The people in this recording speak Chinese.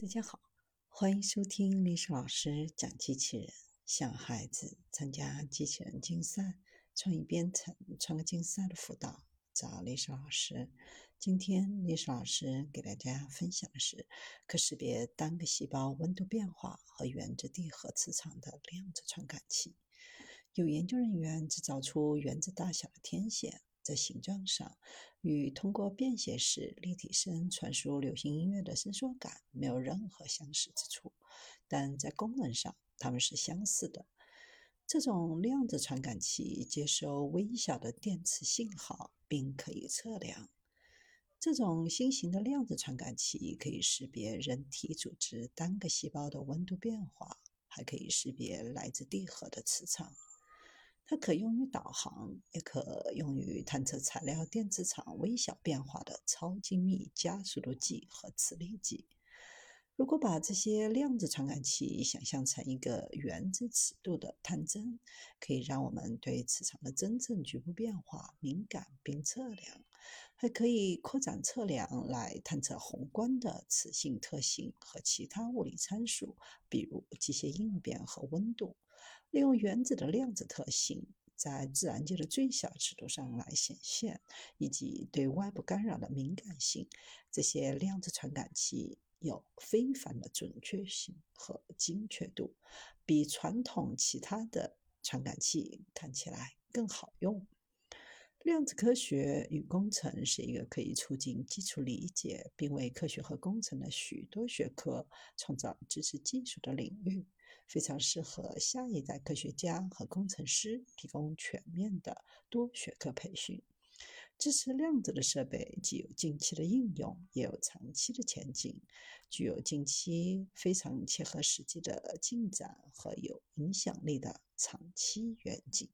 大家好，欢迎收听历史老师讲机器人，向孩子参加机器人竞赛、创意编程、创客竞赛的辅导，找历史老师。今天历史老师给大家分享的是可识别单个细胞温度变化和原子地核磁场的量子传感器。有研究人员制造出原子大小的天线。在形状上，与通过便携式立体声传输流行音乐的伸缩杆没有任何相似之处，但在功能上它们是相似的。这种量子传感器接收微小的电磁信号，并可以测量。这种新型的量子传感器可以识别人体组织单个细胞的温度变化，还可以识别来自地核的磁场。它可用于导航，也可用于探测材料电磁场微小变化的超精密加速度计和磁力计。如果把这些量子传感器想象成一个原子尺度的探针，可以让我们对磁场的真正局部变化敏感并测量，还可以扩展测量来探测宏观的磁性特性和其他物理参数，比如机械应变和温度。利用原子的量子特性，在自然界的最小尺度上来显现，以及对外部干扰的敏感性，这些量子传感器有非凡的准确性和精确度，比传统其他的传感器看起来更好用。量子科学与工程是一个可以促进基础理解，并为科学和工程的许多学科创造支持技术的领域。非常适合下一代科学家和工程师提供全面的多学科培训。支持量子的设备既有近期的应用，也有长期的前景，具有近期非常切合实际的进展和有影响力的长期远景。